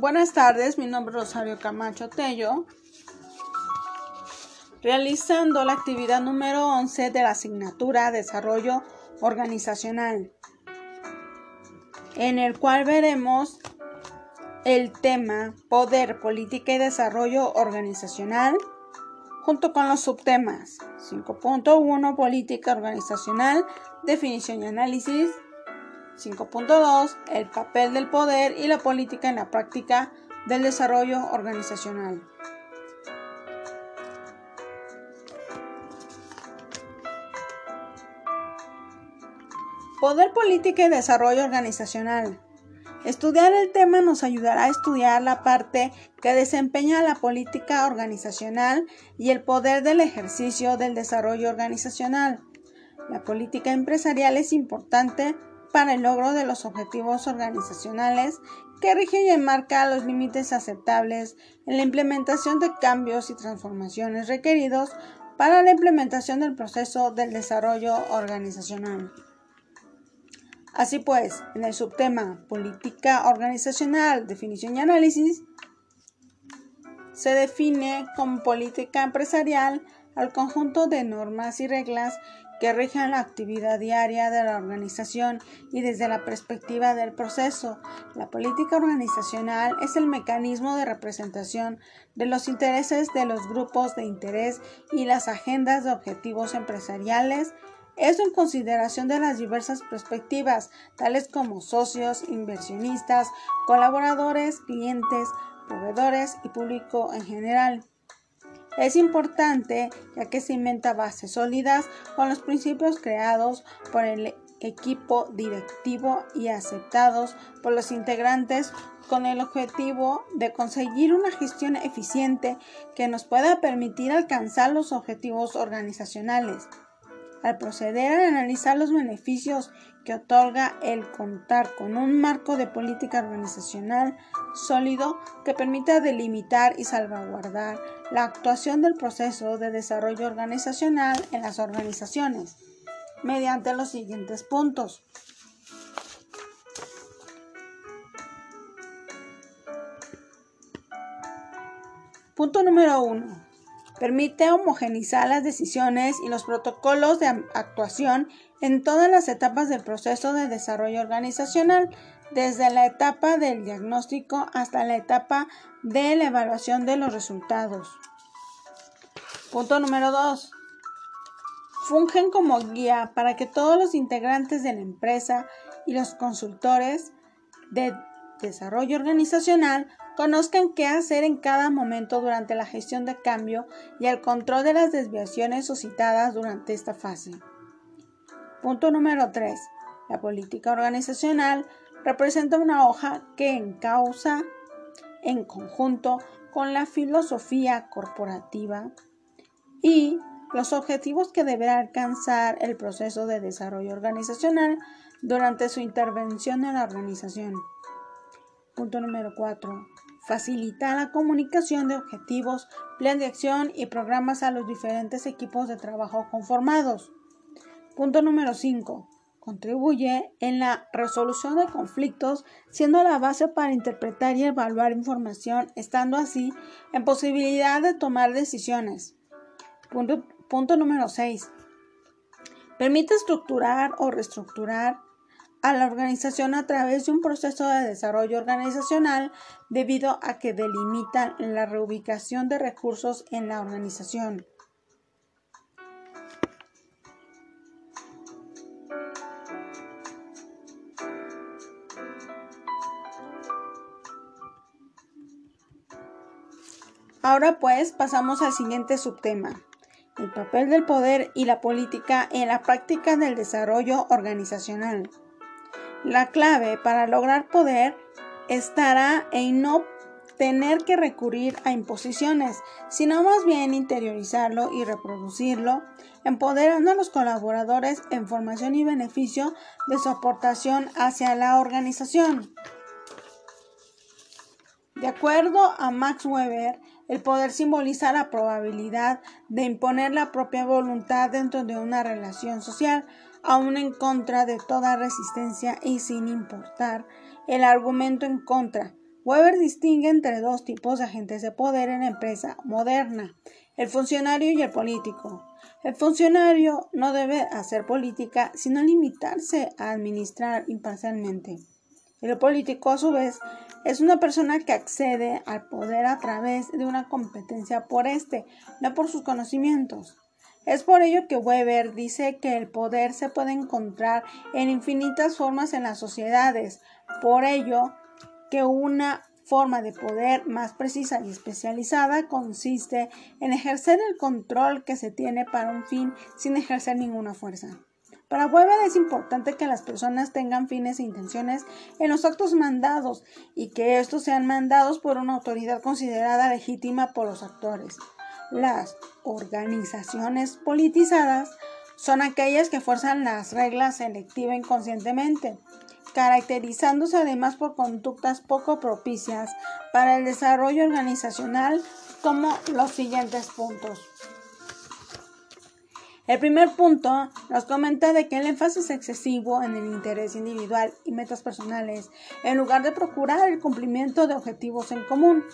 Buenas tardes, mi nombre es Rosario Camacho Tello, realizando la actividad número 11 de la asignatura Desarrollo Organizacional, en el cual veremos el tema Poder, Política y Desarrollo Organizacional, junto con los subtemas 5.1 Política Organizacional, Definición y Análisis, 5.2 El papel del poder y la política en la práctica del desarrollo organizacional. Poder, política y desarrollo organizacional. Estudiar el tema nos ayudará a estudiar la parte que desempeña la política organizacional y el poder del ejercicio del desarrollo organizacional. La política empresarial es importante para el logro de los objetivos organizacionales que rigen y enmarcan los límites aceptables en la implementación de cambios y transformaciones requeridos para la implementación del proceso del desarrollo organizacional. Así pues, en el subtema Política Organizacional, Definición y Análisis, se define como política empresarial al conjunto de normas y reglas que rijan la actividad diaria de la organización y desde la perspectiva del proceso. La política organizacional es el mecanismo de representación de los intereses de los grupos de interés y las agendas de objetivos empresariales eso en consideración de las diversas perspectivas, tales como socios, inversionistas, colaboradores, clientes, proveedores y público en general. Es importante ya que se inventa bases sólidas con los principios creados por el equipo directivo y aceptados por los integrantes con el objetivo de conseguir una gestión eficiente que nos pueda permitir alcanzar los objetivos organizacionales. Al proceder a analizar los beneficios que otorga el contar con un marco de política organizacional sólido que permita delimitar y salvaguardar la actuación del proceso de desarrollo organizacional en las organizaciones mediante los siguientes puntos. Punto número 1 Permite homogenizar las decisiones y los protocolos de actuación en todas las etapas del proceso de desarrollo organizacional, desde la etapa del diagnóstico hasta la etapa de la evaluación de los resultados. Punto número 2. Fungen como guía para que todos los integrantes de la empresa y los consultores de desarrollo organizacional conozcan qué hacer en cada momento durante la gestión de cambio y el control de las desviaciones suscitadas durante esta fase. Punto número 3. La política organizacional representa una hoja que encausa en conjunto con la filosofía corporativa y los objetivos que deberá alcanzar el proceso de desarrollo organizacional durante su intervención en la organización. Punto número 4. Facilita la comunicación de objetivos, plan de acción y programas a los diferentes equipos de trabajo conformados. Punto número 5. Contribuye en la resolución de conflictos, siendo la base para interpretar y evaluar información, estando así en posibilidad de tomar decisiones. Punto, punto número 6. Permite estructurar o reestructurar a la organización a través de un proceso de desarrollo organizacional debido a que delimitan la reubicación de recursos en la organización. Ahora pues pasamos al siguiente subtema, el papel del poder y la política en la práctica del desarrollo organizacional. La clave para lograr poder estará en no tener que recurrir a imposiciones, sino más bien interiorizarlo y reproducirlo, empoderando a los colaboradores en formación y beneficio de su aportación hacia la organización. De acuerdo a Max Weber, el poder simboliza la probabilidad de imponer la propia voluntad dentro de una relación social, aún en contra de toda resistencia y sin importar el argumento en contra, Weber distingue entre dos tipos de agentes de poder en la empresa moderna, el funcionario y el político. El funcionario no debe hacer política, sino limitarse a administrar imparcialmente. El político, a su vez, es una persona que accede al poder a través de una competencia por éste, no por sus conocimientos. Es por ello que Weber dice que el poder se puede encontrar en infinitas formas en las sociedades. Por ello, que una forma de poder más precisa y especializada consiste en ejercer el control que se tiene para un fin sin ejercer ninguna fuerza. Para Weber es importante que las personas tengan fines e intenciones en los actos mandados y que estos sean mandados por una autoridad considerada legítima por los actores. Las organizaciones politizadas son aquellas que fuerzan las reglas selectiva inconscientemente, caracterizándose además por conductas poco propicias para el desarrollo organizacional como los siguientes puntos. El primer punto nos comenta de que el énfasis excesivo en el interés individual y metas personales, en lugar de procurar el cumplimiento de objetivos en común.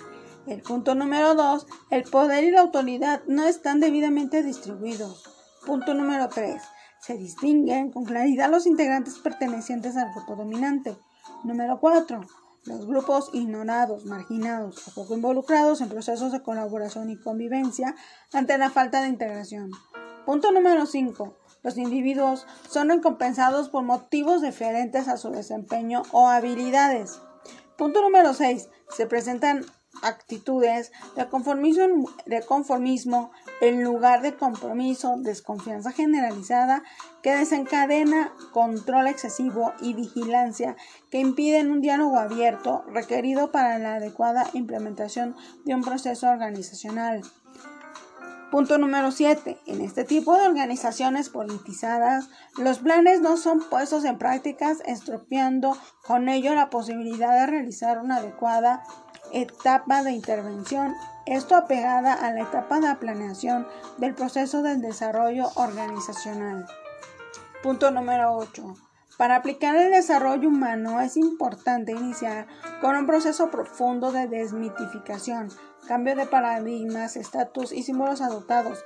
El punto número dos, el poder y la autoridad no están debidamente distribuidos. Punto número tres, se distinguen con claridad los integrantes pertenecientes al grupo dominante. Número cuatro, los grupos ignorados, marginados o poco involucrados en procesos de colaboración y convivencia ante la falta de integración. Punto número 5. Los individuos son recompensados por motivos diferentes a su desempeño o habilidades. Punto número 6. Se presentan actitudes de conformismo, en lugar de compromiso, desconfianza generalizada que desencadena control excesivo y vigilancia que impiden un diálogo abierto requerido para la adecuada implementación de un proceso organizacional. Punto número 7. En este tipo de organizaciones politizadas, los planes no son puestos en prácticas, estropeando con ello la posibilidad de realizar una adecuada etapa de intervención, esto apegada a la etapa de planeación del proceso del desarrollo organizacional. Punto número 8. Para aplicar el desarrollo humano es importante iniciar con un proceso profundo de desmitificación, cambio de paradigmas, estatus y símbolos adoptados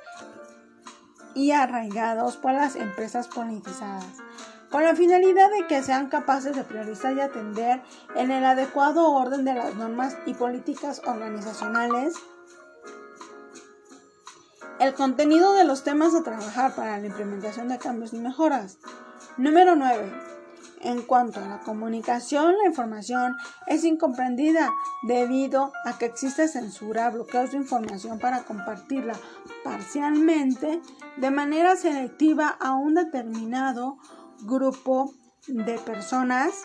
y arraigados por las empresas politizadas, con la finalidad de que sean capaces de priorizar y atender en el adecuado orden de las normas y políticas organizacionales el contenido de los temas a trabajar para la implementación de cambios y mejoras. Número 9. En cuanto a la comunicación, la información es incomprendida debido a que existe censura, bloqueos de información para compartirla parcialmente de manera selectiva a un determinado grupo de personas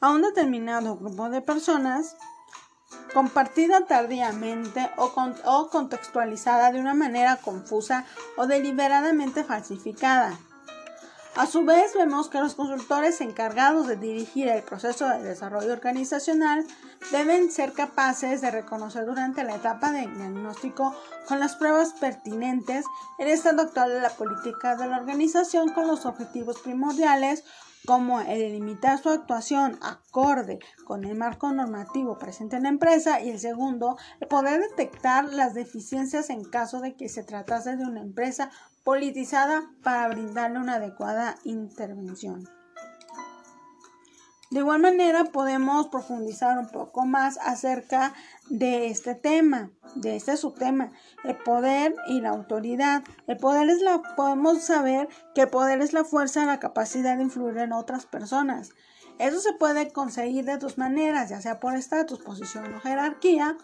a un determinado grupo de personas compartida tardíamente o, contextualizada de una manera confusa o deliberadamente falsificada. A su vez, vemos que los consultores encargados de dirigir el proceso de desarrollo organizacional deben ser capaces de reconocer durante la etapa de diagnóstico con las pruebas pertinentes el estado actual de la política de la organización con los objetivos primordiales como el delimitar su actuación acorde con el marco normativo presente en la empresa y el segundo, el poder detectar las deficiencias en caso de que se tratase de una empresa politizada para brindarle una adecuada intervención. De igual manera podemos profundizar un poco más acerca de este tema, de este subtema, el poder y la autoridad. El poder es la, podemos saber que el poder es la fuerza, la capacidad de influir en otras personas. Eso se puede conseguir de dos maneras, ya sea por estatus, posición o jerarquía,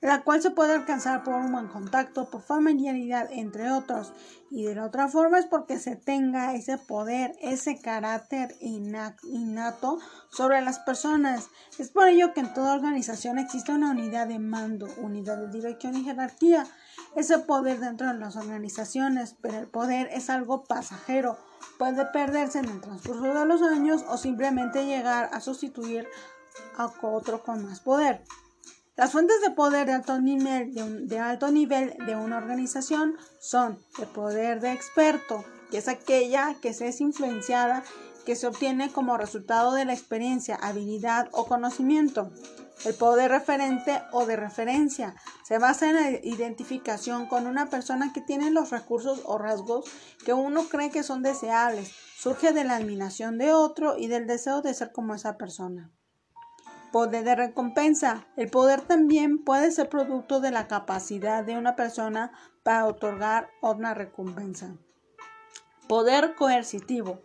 la cual se puede alcanzar por un buen contacto, por familiaridad, entre otros. Y de la otra forma es porque se tenga ese poder, ese carácter innato sobre las personas. Es por ello que en toda organización existe una unidad de mando, unidad de dirección y jerarquía. Ese poder dentro de las organizaciones, pero el poder es algo pasajero. Puede perderse en el transcurso de los años o simplemente llegar a sustituir a otro con más poder. Las fuentes de poder de alto nivel de, una organización son el poder de experto, que es aquella que se es influenciada, que se obtiene como resultado de la experiencia, habilidad o conocimiento. El poder referente o de referencia se basa en la identificación con una persona que tiene los recursos o rasgos que uno cree que son deseables. Surge de la admiración de otro y del deseo de ser como esa persona. Poder de recompensa. El poder también puede ser producto de la capacidad de una persona para otorgar una recompensa. Poder coercitivo.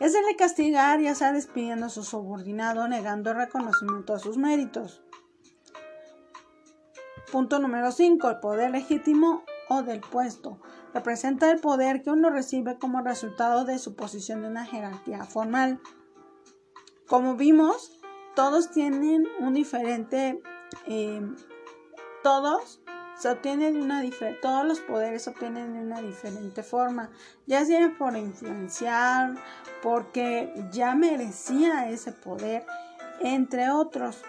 Es el de castigar, ya sea despidiendo a su subordinado, negando reconocimiento a sus méritos. Punto número 5. El poder legítimo o del puesto. Representa el poder que uno recibe como resultado de su posición de una jerarquía formal. Como vimos, todos tienen un diferente, eh, todos se obtienen de una diferente, todos los poderes se obtienen de una diferente forma, ya sea por influenciar, porque ya merecía ese poder, entre otros.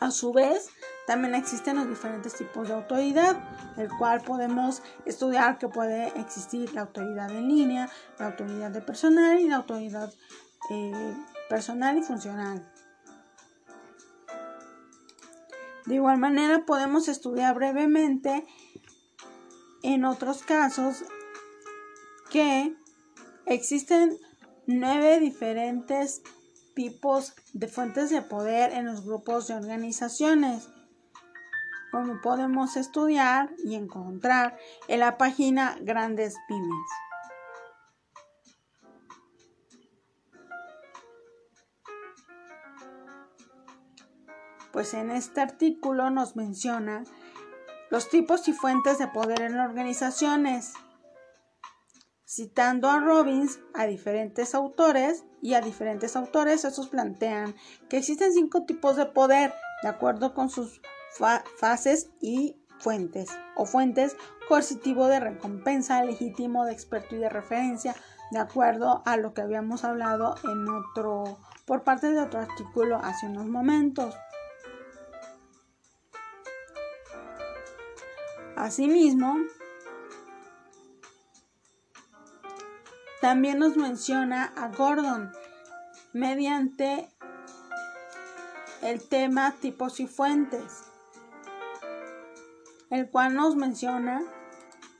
A su vez, también existen los diferentes tipos de autoridad, el cual podemos estudiar que puede existir la autoridad en línea, la autoridad de personal y la autoridad eh, personal y funcional. De igual manera podemos estudiar brevemente en otros casos que existen nueve diferentes tipos de fuentes de poder en los grupos de organizaciones, como podemos estudiar y encontrar en la página Grandes Pymes. Pues en este artículo nos menciona los tipos y fuentes de poder en organizaciones, citando a Robbins a diferentes autores y a diferentes autores, esos plantean que existen cinco tipos de poder de acuerdo con sus fases y fuentes o fuentes coercitivo de recompensa, legítimo de experto y de referencia, de acuerdo a lo que habíamos hablado en otro por parte de otro artículo hace unos momentos. Asimismo, también nos menciona a Gordon mediante el tema tipos y fuentes, el cual nos menciona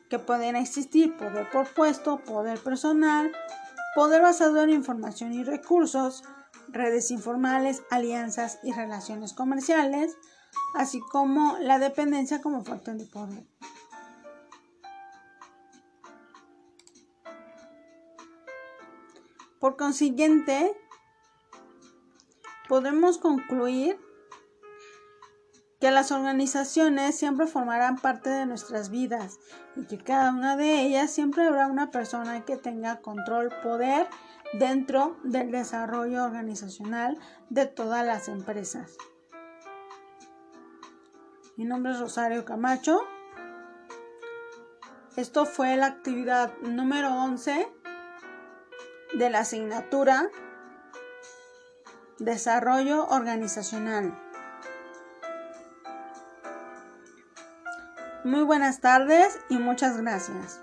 que pueden existir poder por puesto, poder personal, poder basado en información y recursos, redes informales, alianzas y relaciones comerciales, así como la dependencia como fuente de poder. Por consiguiente, podemos concluir que las organizaciones siempre formarán parte de nuestras vidas y que cada una de ellas siempre habrá una persona que tenga control, poder dentro del desarrollo organizacional de todas las empresas. Mi nombre es Rosario Camacho. Esto fue la actividad número 11 de la asignatura Desarrollo Organizacional. Muy buenas tardes y muchas gracias.